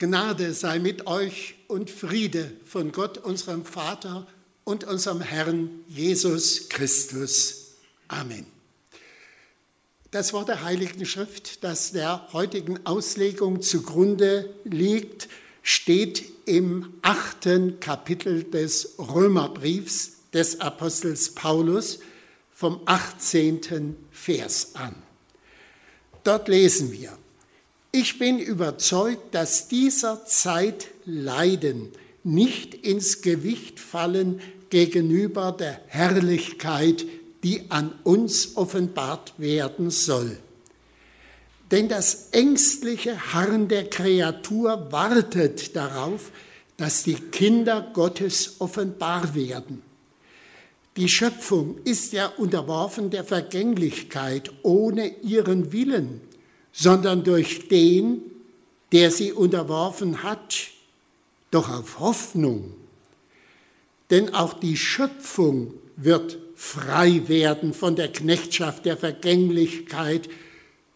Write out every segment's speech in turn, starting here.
Gnade sei mit euch und Friede von Gott, unserem Vater und unserem Herrn Jesus Christus. Amen. Das Wort der Heiligen Schrift, das der heutigen Auslegung zugrunde liegt, steht im achten Kapitel des Römerbriefs des Apostels Paulus vom 18. Vers an. Dort lesen wir, ich bin überzeugt, dass dieser Zeit Leiden nicht ins Gewicht fallen gegenüber der Herrlichkeit, die an uns offenbart werden soll. Denn das ängstliche Harren der Kreatur wartet darauf, dass die Kinder Gottes offenbar werden. Die Schöpfung ist ja unterworfen der Vergänglichkeit ohne ihren Willen sondern durch den, der sie unterworfen hat, doch auf Hoffnung. Denn auch die Schöpfung wird frei werden von der Knechtschaft der Vergänglichkeit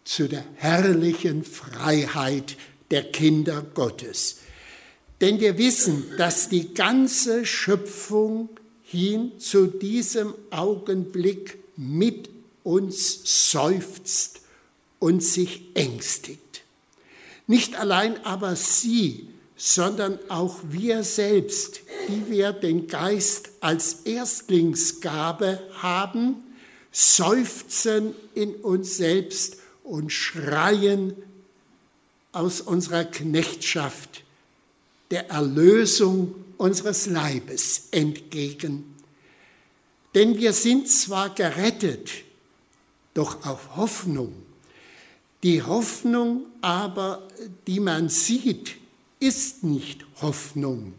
zu der herrlichen Freiheit der Kinder Gottes. Denn wir wissen, dass die ganze Schöpfung hin zu diesem Augenblick mit uns seufzt und sich ängstigt. Nicht allein aber sie, sondern auch wir selbst, die wir den Geist als Erstlingsgabe haben, seufzen in uns selbst und schreien aus unserer Knechtschaft der Erlösung unseres Leibes entgegen. Denn wir sind zwar gerettet, doch auf Hoffnung die Hoffnung aber, die man sieht, ist nicht Hoffnung.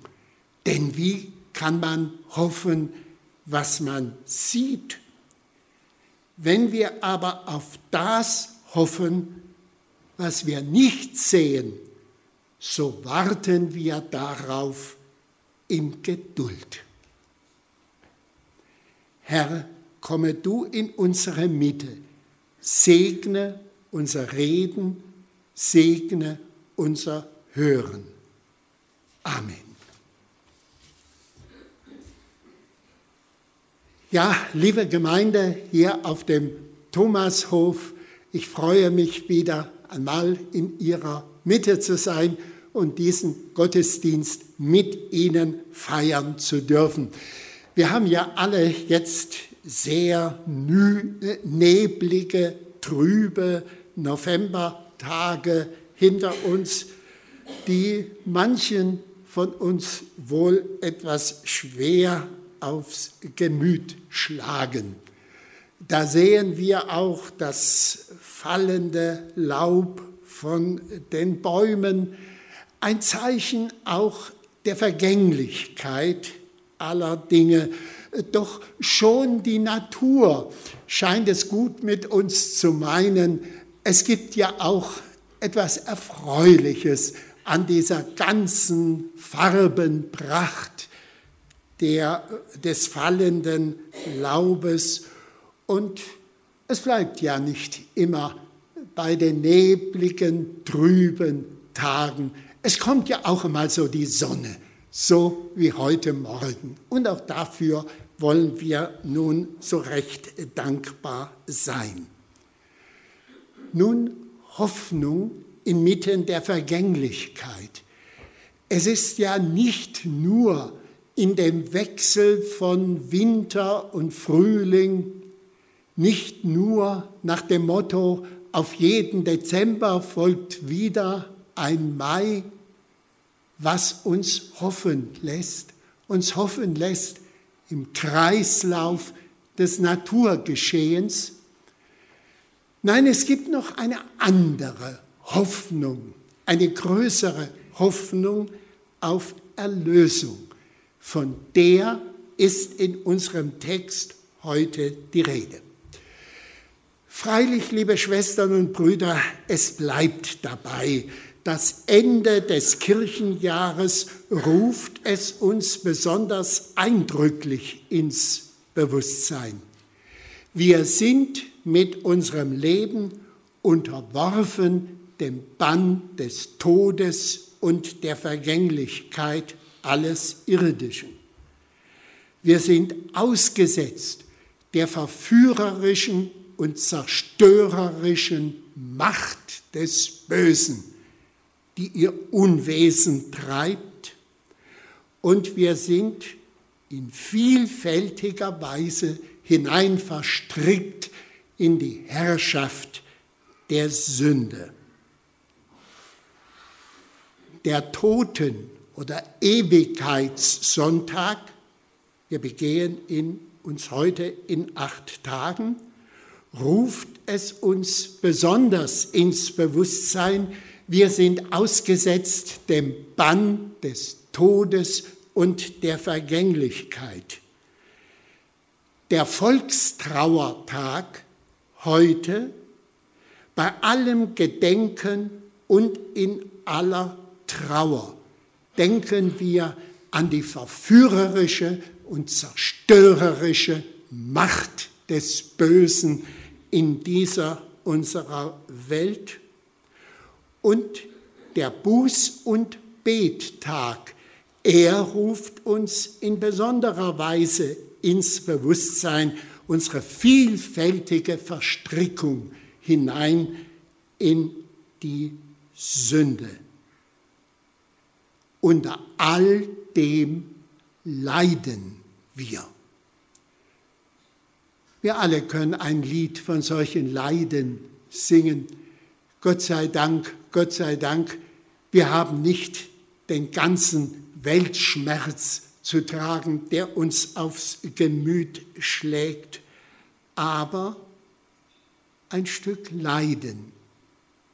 Denn wie kann man hoffen, was man sieht? Wenn wir aber auf das hoffen, was wir nicht sehen, so warten wir darauf in Geduld. Herr, komme du in unsere Mitte, segne unser Reden, segne unser Hören. Amen. Ja, liebe Gemeinde hier auf dem Thomashof, ich freue mich wieder einmal in Ihrer Mitte zu sein und diesen Gottesdienst mit Ihnen feiern zu dürfen. Wir haben ja alle jetzt sehr neblige, trübe Novembertage hinter uns, die manchen von uns wohl etwas schwer aufs Gemüt schlagen. Da sehen wir auch das fallende Laub von den Bäumen, ein Zeichen auch der Vergänglichkeit aller Dinge. Doch schon die Natur scheint es gut mit uns zu meinen, es gibt ja auch etwas Erfreuliches an dieser ganzen Farbenpracht der, des fallenden Laubes. Und es bleibt ja nicht immer bei den nebligen, trüben Tagen. Es kommt ja auch einmal so die Sonne, so wie heute Morgen. Und auch dafür wollen wir nun so recht dankbar sein. Nun Hoffnung inmitten der Vergänglichkeit. Es ist ja nicht nur in dem Wechsel von Winter und Frühling, nicht nur nach dem Motto, auf jeden Dezember folgt wieder ein Mai, was uns hoffen lässt, uns hoffen lässt im Kreislauf des Naturgeschehens, Nein, es gibt noch eine andere Hoffnung, eine größere Hoffnung auf Erlösung. Von der ist in unserem Text heute die Rede. Freilich, liebe Schwestern und Brüder, es bleibt dabei. Das Ende des Kirchenjahres ruft es uns besonders eindrücklich ins Bewusstsein. Wir sind mit unserem Leben unterworfen dem Bann des Todes und der Vergänglichkeit alles Irdischen. Wir sind ausgesetzt der verführerischen und zerstörerischen Macht des Bösen, die ihr Unwesen treibt. Und wir sind in vielfältiger Weise hinein verstrickt in die Herrschaft der Sünde. Der Toten- oder Ewigkeitssonntag, wir begehen ihn uns heute in acht Tagen, ruft es uns besonders ins Bewusstsein, wir sind ausgesetzt dem Bann des Todes und der Vergänglichkeit. Der Volkstrauertag heute bei allem Gedenken und in aller Trauer denken wir an die verführerische und zerstörerische Macht des Bösen in dieser unserer Welt. Und der Buß- und Bettag, er ruft uns in besonderer Weise ins Bewusstsein unsere vielfältige Verstrickung hinein in die Sünde. Unter all dem leiden wir. Wir alle können ein Lied von solchen Leiden singen. Gott sei Dank, Gott sei Dank, wir haben nicht den ganzen Weltschmerz zu tragen, der uns aufs Gemüt schlägt, aber ein Stück Leiden,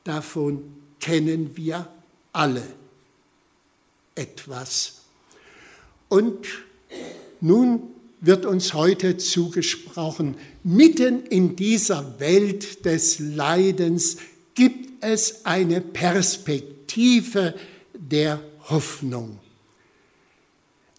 davon kennen wir alle etwas. Und nun wird uns heute zugesprochen, mitten in dieser Welt des Leidens gibt es eine Perspektive der Hoffnung.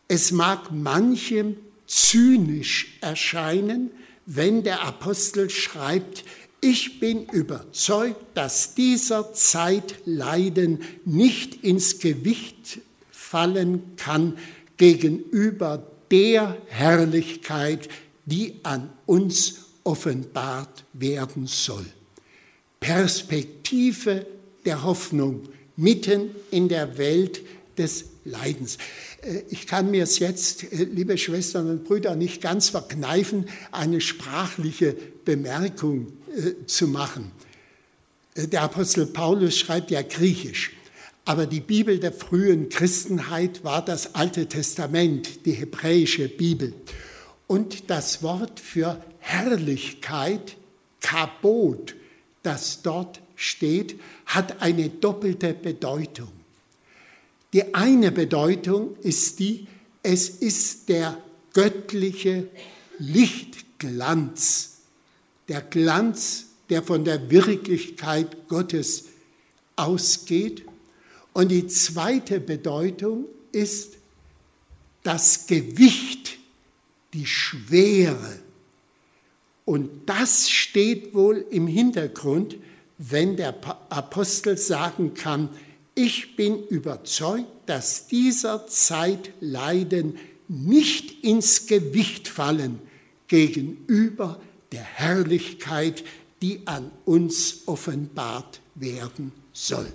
Es mag manchem zynisch erscheinen, wenn der Apostel schreibt, ich bin überzeugt, dass dieser Zeit Leiden nicht ins Gewicht fallen kann gegenüber der Herrlichkeit, die an uns offenbart werden soll. Perspektive der Hoffnung mitten in der Welt des Leidens. Äh, ich kann mir es jetzt, äh, liebe Schwestern und Brüder, nicht ganz verkneifen, eine sprachliche Bemerkung äh, zu machen. Der Apostel Paulus schreibt ja griechisch. Aber die Bibel der frühen Christenheit war das Alte Testament, die hebräische Bibel. Und das Wort für Herrlichkeit, Kabot, das dort steht, hat eine doppelte Bedeutung. Die eine Bedeutung ist die, es ist der göttliche Lichtglanz, der Glanz, der von der Wirklichkeit Gottes ausgeht und die zweite Bedeutung ist das Gewicht, die Schwere. Und das steht wohl im Hintergrund, wenn der Apostel sagen kann, ich bin überzeugt, dass dieser Zeit Leiden nicht ins Gewicht fallen gegenüber der Herrlichkeit, die an uns offenbart werden soll.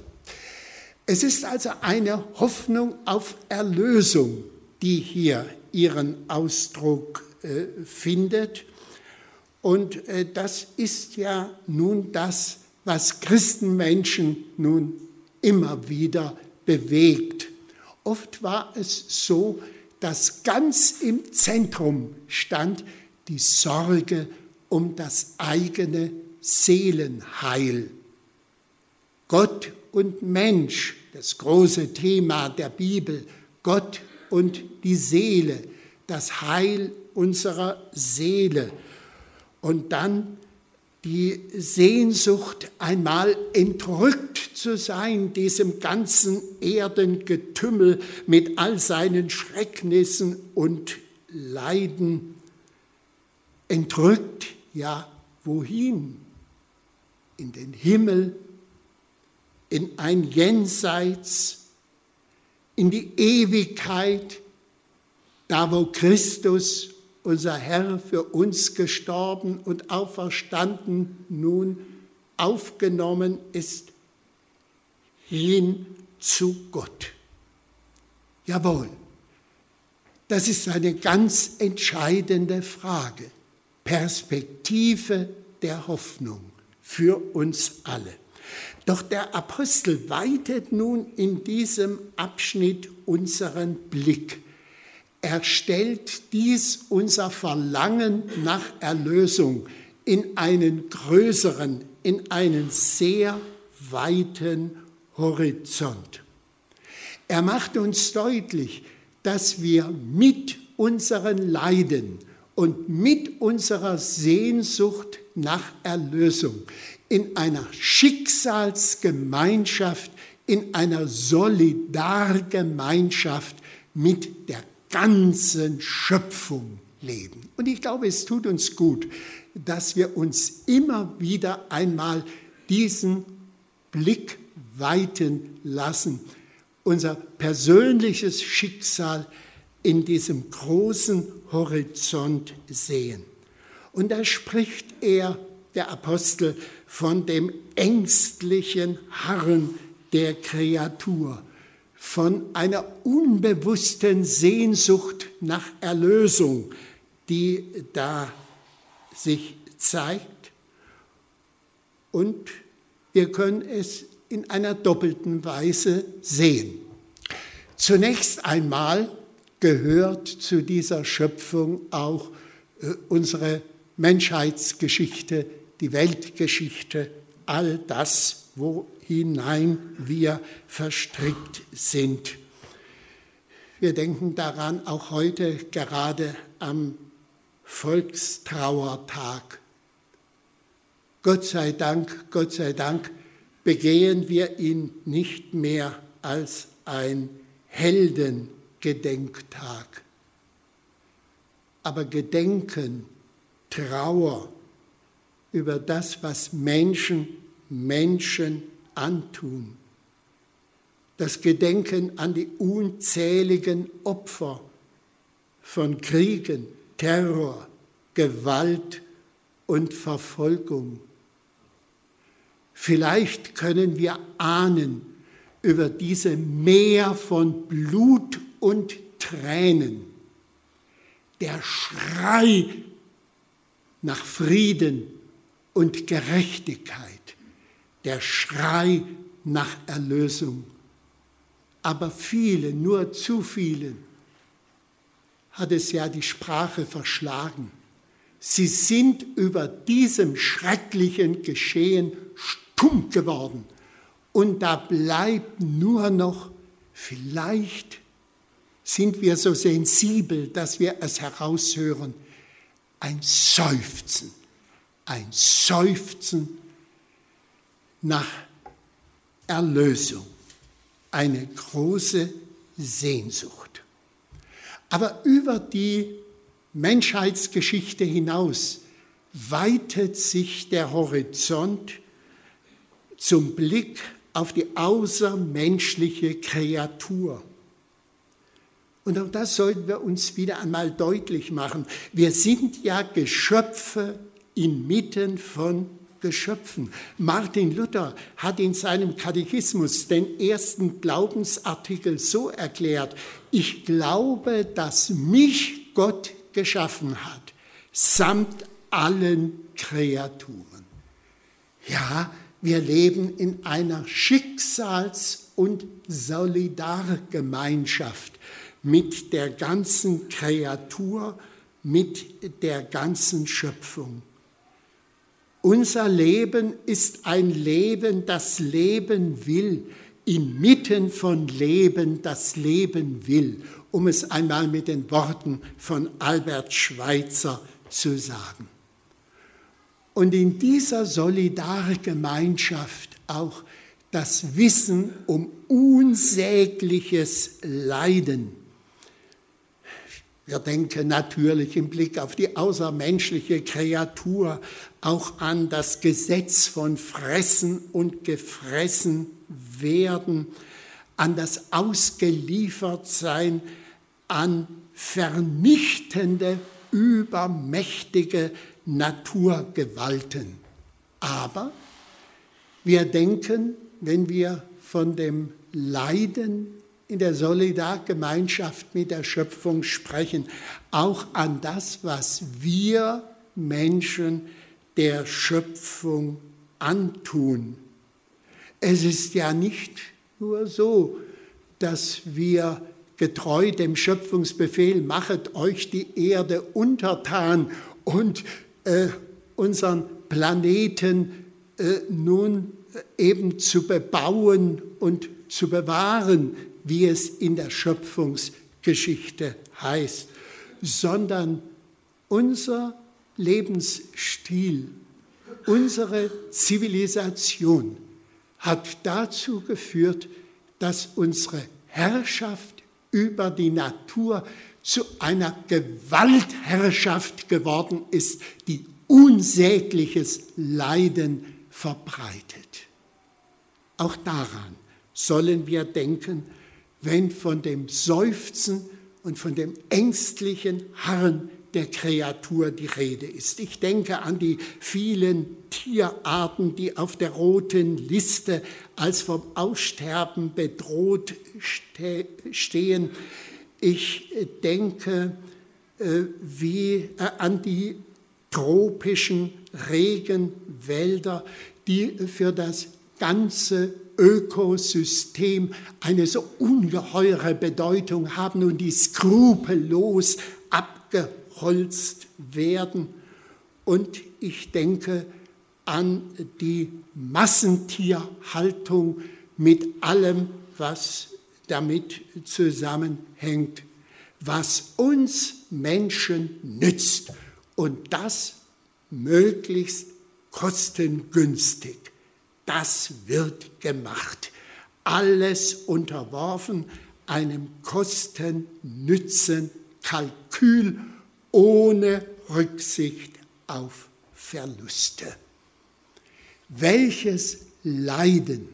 Es ist also eine Hoffnung auf Erlösung, die hier ihren Ausdruck äh, findet. Und äh, das ist ja nun das, was Christenmenschen nun immer wieder bewegt. Oft war es so, dass ganz im Zentrum stand die Sorge um das eigene Seelenheil. Gott und Mensch, das große Thema der Bibel, Gott und die Seele, das Heil unserer Seele. Und dann die Sehnsucht, einmal entrückt zu sein, diesem ganzen Erdengetümmel mit all seinen Schrecknissen und Leiden. Entrückt, ja, wohin? In den Himmel, in ein Jenseits, in die Ewigkeit, da wo Christus, unser Herr, für uns gestorben und auferstanden, nun aufgenommen ist, hin zu Gott. Jawohl, das ist eine ganz entscheidende Frage. Perspektive der Hoffnung für uns alle. Doch der Apostel weitet nun in diesem Abschnitt unseren Blick. Er stellt dies unser Verlangen nach Erlösung in einen größeren, in einen sehr weiten Horizont. Er macht uns deutlich, dass wir mit unseren Leiden und mit unserer Sehnsucht nach Erlösung in einer Schicksalsgemeinschaft, in einer Solidargemeinschaft mit der ganzen Schöpfung leben. Und ich glaube, es tut uns gut, dass wir uns immer wieder einmal diesen Blick weiten lassen, unser persönliches Schicksal in diesem großen Horizont sehen. Und da spricht er, der Apostel, von dem ängstlichen Harren der Kreatur, von einer unbewussten Sehnsucht nach Erlösung, die da sich zeigt. Und wir können es in einer doppelten Weise sehen. Zunächst einmal gehört zu dieser Schöpfung auch äh, unsere Menschheitsgeschichte, die Weltgeschichte, all das, wo hinein wir verstrickt sind. Wir denken daran auch heute gerade am Volkstrauertag. Gott sei Dank, Gott sei Dank begehen wir ihn nicht mehr als ein Heldengedenktag. Aber Gedenken, Trauer über das, was Menschen Menschen antun. Das Gedenken an die unzähligen Opfer von Kriegen, Terror, Gewalt und Verfolgung. Vielleicht können wir ahnen über diese Meer von Blut und Tränen, der Schrei nach Frieden und Gerechtigkeit, der Schrei nach Erlösung. Aber viele, nur zu viele, hat es ja die Sprache verschlagen. Sie sind über diesem schrecklichen Geschehen stumm geworden. Und da bleibt nur noch, vielleicht sind wir so sensibel, dass wir es heraushören, ein Seufzen, ein Seufzen nach Erlösung, eine große Sehnsucht. Aber über die Menschheitsgeschichte hinaus weitet sich der Horizont zum Blick auf die außermenschliche Kreatur. Und auch das sollten wir uns wieder einmal deutlich machen. Wir sind ja Geschöpfe inmitten von Geschöpfen. Martin Luther hat in seinem Katechismus den ersten Glaubensartikel so erklärt, ich glaube, dass mich Gott geschaffen hat, samt allen Kreaturen. Ja, wir leben in einer Schicksals- und Solidargemeinschaft mit der ganzen Kreatur, mit der ganzen Schöpfung. Unser Leben ist ein Leben, das Leben will, inmitten von Leben, das Leben will, um es einmal mit den Worten von Albert Schweitzer zu sagen. Und in dieser Solidargemeinschaft auch das Wissen um unsägliches Leiden. Wir denken natürlich im Blick auf die außermenschliche Kreatur auch an das Gesetz von Fressen und Gefressen werden, an das Ausgeliefertsein, an vernichtende, übermächtige Naturgewalten. Aber wir denken, wenn wir von dem Leiden in der Solidargemeinschaft mit der Schöpfung sprechen, auch an das, was wir Menschen der Schöpfung antun. Es ist ja nicht nur so, dass wir getreu dem Schöpfungsbefehl, machet euch die Erde untertan und äh, unseren Planeten äh, nun eben zu bebauen und zu bewahren, wie es in der Schöpfungsgeschichte heißt, sondern unser Lebensstil, unsere Zivilisation hat dazu geführt, dass unsere Herrschaft über die Natur zu einer Gewaltherrschaft geworden ist, die unsägliches Leiden verbreitet. Auch daran sollen wir denken, wenn von dem Seufzen und von dem ängstlichen Harren der Kreatur die Rede ist. Ich denke an die vielen Tierarten, die auf der roten Liste als vom Aussterben bedroht stehen. Ich denke äh, wie äh, an die tropischen Regenwälder, die für das ganze Ökosystem eine so ungeheure Bedeutung haben und die skrupellos abgeholzt werden. Und ich denke an die Massentierhaltung mit allem, was damit zusammenhängt, was uns Menschen nützt und das möglichst kostengünstig. Das wird gemacht. Alles unterworfen einem Kosten-Nützen-Kalkül ohne Rücksicht auf Verluste. Welches Leiden,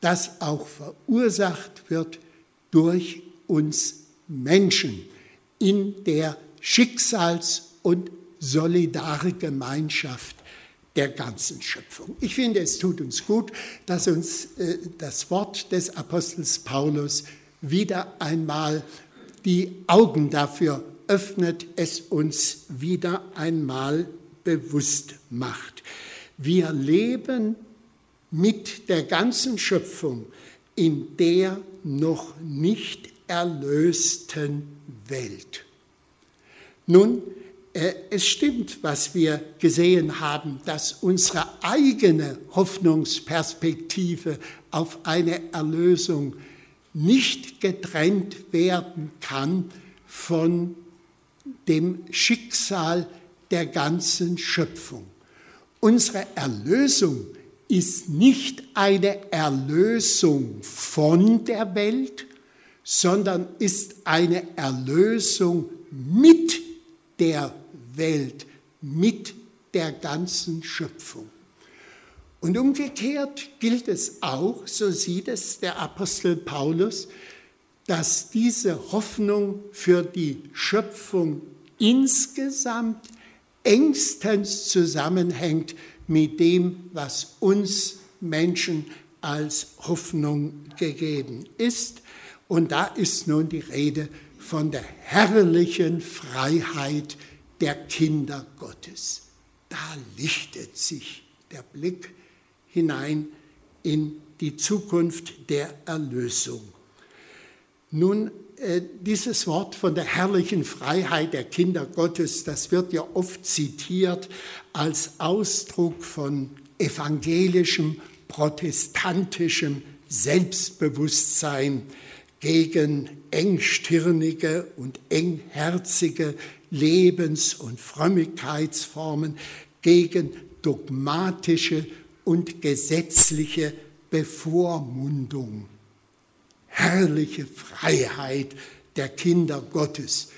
das auch verursacht wird durch uns Menschen in der Schicksals- und solidare Gemeinschaft der ganzen Schöpfung. Ich finde, es tut uns gut, dass uns äh, das Wort des Apostels Paulus wieder einmal die Augen dafür öffnet, es uns wieder einmal bewusst macht. Wir leben mit der ganzen Schöpfung in der noch nicht erlösten Welt. Nun, es stimmt, was wir gesehen haben, dass unsere eigene Hoffnungsperspektive auf eine Erlösung nicht getrennt werden kann von dem Schicksal der ganzen Schöpfung. Unsere Erlösung ist nicht eine Erlösung von der Welt, sondern ist eine Erlösung mit der Welt, mit der ganzen Schöpfung. Und umgekehrt gilt es auch, so sieht es der Apostel Paulus, dass diese Hoffnung für die Schöpfung insgesamt engstens zusammenhängt mit dem, was uns Menschen als Hoffnung gegeben ist. Und da ist nun die Rede von der herrlichen Freiheit der Kinder Gottes. Da lichtet sich der Blick hinein in die Zukunft der Erlösung. Nun, äh, dieses Wort von der herrlichen Freiheit der Kinder Gottes, das wird ja oft zitiert als Ausdruck von evangelischem, protestantischem Selbstbewusstsein gegen engstirnige und engherzige Lebens- und Frömmigkeitsformen, gegen dogmatische und gesetzliche Bevormundung. Herrliche Freiheit der Kinder Gottes.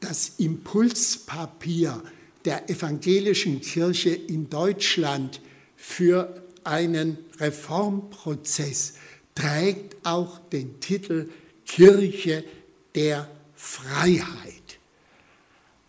das Impulspapier der evangelischen Kirche in Deutschland für einen Reformprozess trägt auch den Titel Kirche der Freiheit.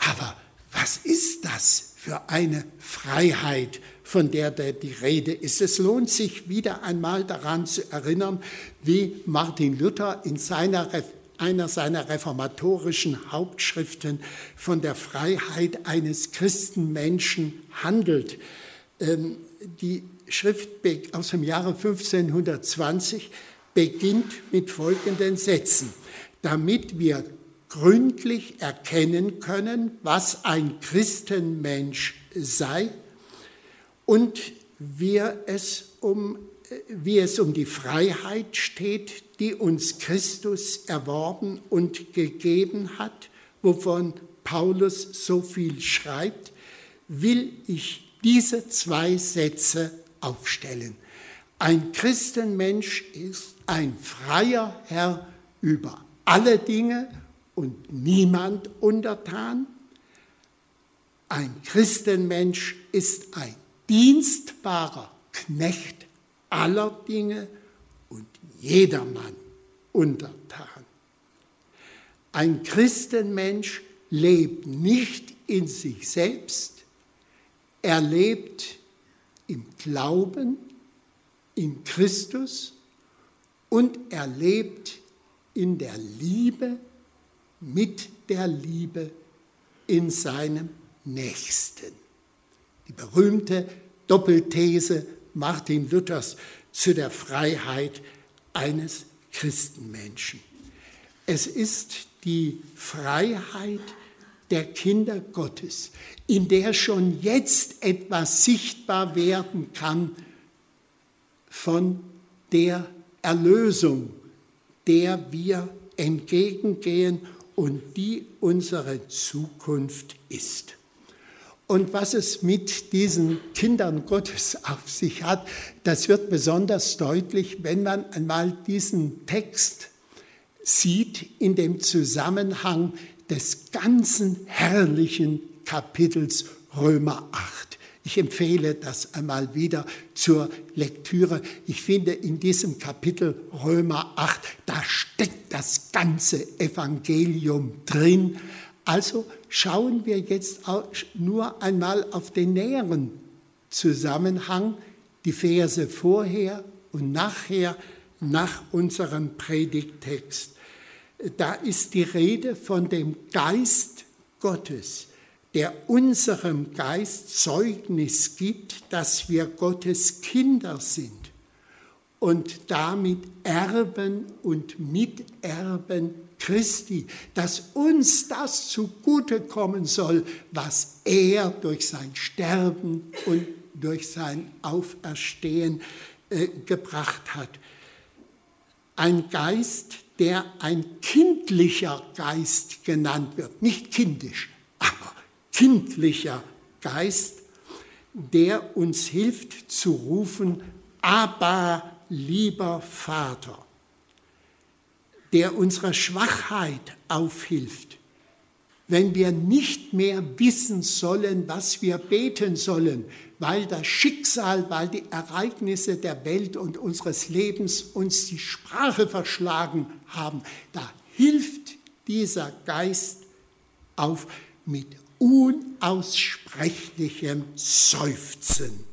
Aber was ist das für eine Freiheit, von der die Rede ist? Es lohnt sich wieder einmal daran zu erinnern, wie Martin Luther in seiner einer seiner reformatorischen Hauptschriften von der Freiheit eines Christenmenschen handelt. Ähm, die Schrift aus dem Jahre 1520 beginnt mit folgenden Sätzen. Damit wir gründlich erkennen können, was ein Christenmensch sei und wie es um, wie es um die Freiheit steht, die uns Christus erworben und gegeben hat, wovon Paulus so viel schreibt, will ich diese zwei Sätze aufstellen. Ein Christenmensch ist ein freier Herr über alle Dinge und niemand untertan. Ein Christenmensch ist ein dienstbarer Knecht aller Dinge und jedermann untertan. Ein Christenmensch lebt nicht in sich selbst, er lebt im Glauben in Christus und er lebt in der Liebe mit der Liebe in seinem Nächsten. Die berühmte Doppelthese Martin Luthers zu der Freiheit eines Christenmenschen. Es ist die Freiheit der Kinder Gottes, in der schon jetzt etwas sichtbar werden kann von der Erlösung, der wir entgegengehen und die unsere Zukunft ist. Und was es mit diesen Kindern Gottes auf sich hat, das wird besonders deutlich, wenn man einmal diesen Text sieht in dem Zusammenhang des ganzen herrlichen Kapitels Römer 8. Ich empfehle das einmal wieder zur Lektüre. Ich finde, in diesem Kapitel Römer 8, da steckt das ganze Evangelium drin. Also schauen wir jetzt nur einmal auf den näheren Zusammenhang, die Verse vorher und nachher nach unserem Predigtext. Da ist die Rede von dem Geist Gottes, der unserem Geist Zeugnis gibt, dass wir Gottes Kinder sind und damit Erben und Miterben Christi, dass uns das zugute kommen soll, was er durch sein Sterben und durch sein Auferstehen äh, gebracht hat. Ein Geist, der ein kindlicher Geist genannt wird, nicht kindisch, kindlicher Geist, der uns hilft zu rufen, aber lieber Vater der unserer Schwachheit aufhilft, wenn wir nicht mehr wissen sollen, was wir beten sollen, weil das Schicksal, weil die Ereignisse der Welt und unseres Lebens uns die Sprache verschlagen haben, da hilft dieser Geist auf mit unaussprechlichem Seufzen.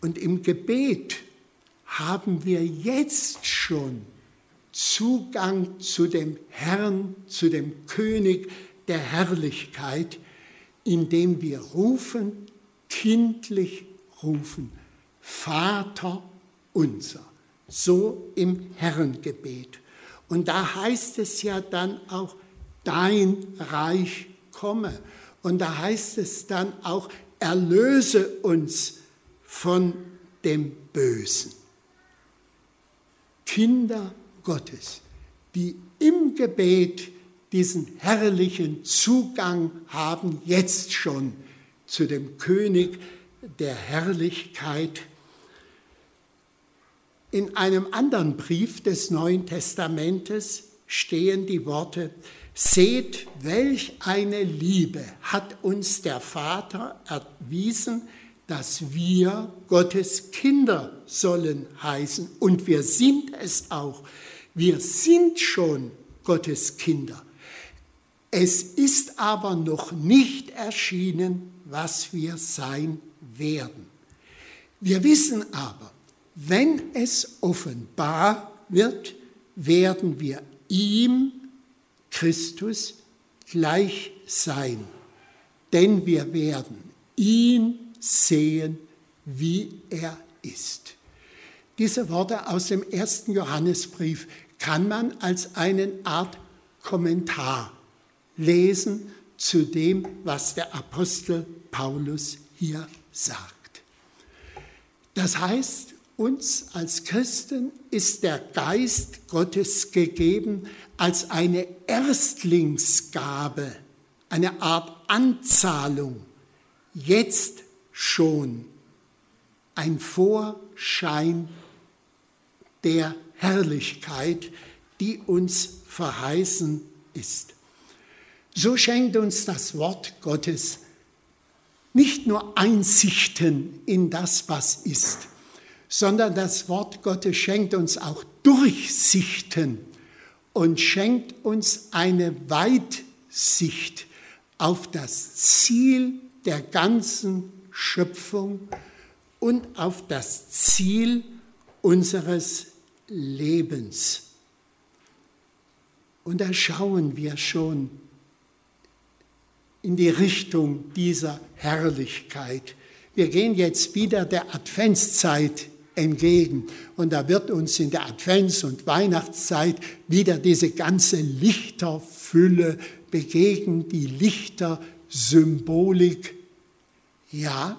Und im Gebet haben wir jetzt schon Zugang zu dem Herrn, zu dem König der Herrlichkeit, indem wir rufen, kindlich rufen, Vater unser, so im Herrengebet. Und da heißt es ja dann auch, dein Reich komme. Und da heißt es dann auch, erlöse uns von dem Bösen. Kinder Gottes, die im Gebet diesen herrlichen Zugang haben, jetzt schon zu dem König der Herrlichkeit. In einem anderen Brief des Neuen Testamentes stehen die Worte, Seht, welch eine Liebe hat uns der Vater erwiesen, dass wir Gottes Kinder sollen heißen. Und wir sind es auch. Wir sind schon Gottes Kinder. Es ist aber noch nicht erschienen, was wir sein werden. Wir wissen aber, wenn es offenbar wird, werden wir ihm Christus gleich sein, denn wir werden ihn sehen, wie er ist. Diese Worte aus dem ersten Johannesbrief kann man als eine Art Kommentar lesen zu dem, was der Apostel Paulus hier sagt. Das heißt, uns als Christen ist der Geist Gottes gegeben als eine Erstlingsgabe, eine Art Anzahlung, jetzt schon ein Vorschein der Herrlichkeit, die uns verheißen ist. So schenkt uns das Wort Gottes nicht nur Einsichten in das, was ist, sondern das Wort Gottes schenkt uns auch Durchsichten und schenkt uns eine Weitsicht auf das Ziel der ganzen Schöpfung und auf das Ziel unseres Lebens. Und da schauen wir schon in die Richtung dieser Herrlichkeit. Wir gehen jetzt wieder der Adventszeit entgegen. Und da wird uns in der Advents- und Weihnachtszeit wieder diese ganze Lichterfülle begegnen, die Lichtersymbolik. Ja,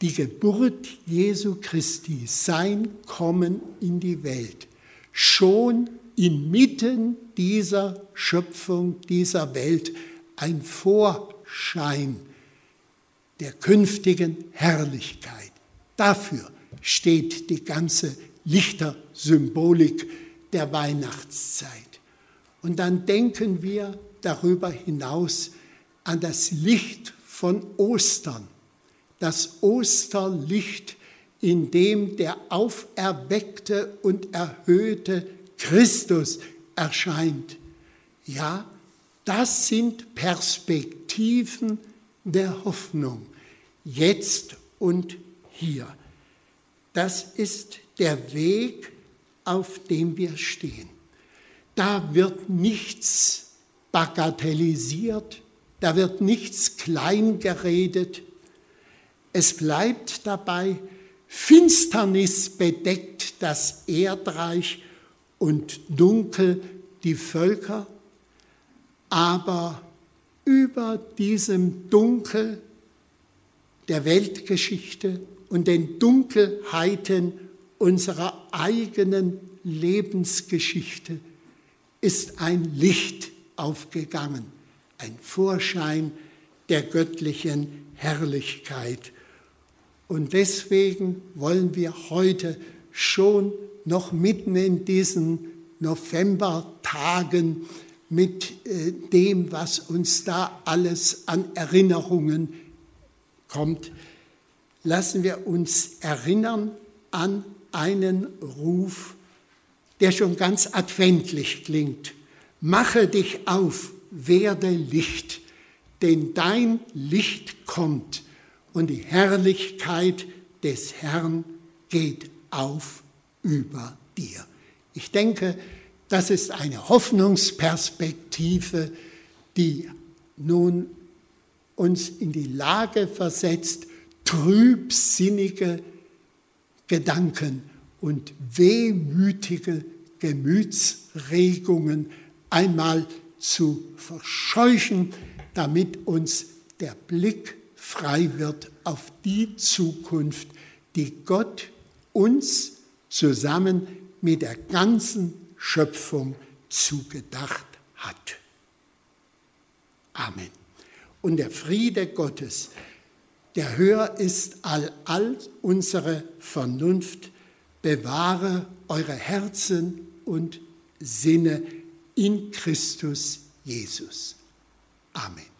die Geburt Jesu Christi, sein Kommen in die Welt, schon inmitten dieser Schöpfung, dieser Welt, ein Vorschein der künftigen Herrlichkeit. Dafür steht die ganze Lichtersymbolik der Weihnachtszeit. Und dann denken wir darüber hinaus an das Licht von Ostern, das Osterlicht, in dem der auferweckte und erhöhte Christus erscheint. Ja, das sind Perspektiven der Hoffnung, jetzt und hier. Das ist der Weg, auf dem wir stehen. Da wird nichts bagatellisiert, da wird nichts kleingeredet. Es bleibt dabei, Finsternis bedeckt das Erdreich und dunkel die Völker, aber über diesem Dunkel der Weltgeschichte und den Dunkelheiten unserer eigenen Lebensgeschichte ist ein Licht aufgegangen, ein Vorschein der göttlichen Herrlichkeit. Und deswegen wollen wir heute schon noch mitten in diesen Novembertagen mit äh, dem, was uns da alles an Erinnerungen kommt, lassen wir uns erinnern an einen Ruf, der schon ganz adventlich klingt. Mache dich auf, werde Licht, denn dein Licht kommt und die Herrlichkeit des Herrn geht auf über dir. Ich denke, das ist eine Hoffnungsperspektive, die nun uns in die Lage versetzt, trübsinnige Gedanken und wehmütige Gemütsregungen einmal zu verscheuchen, damit uns der Blick frei wird auf die Zukunft, die Gott uns zusammen mit der ganzen Schöpfung zugedacht hat. Amen. Und der Friede Gottes, der höher ist all, all unsere Vernunft, bewahre eure Herzen und Sinne in Christus Jesus. Amen.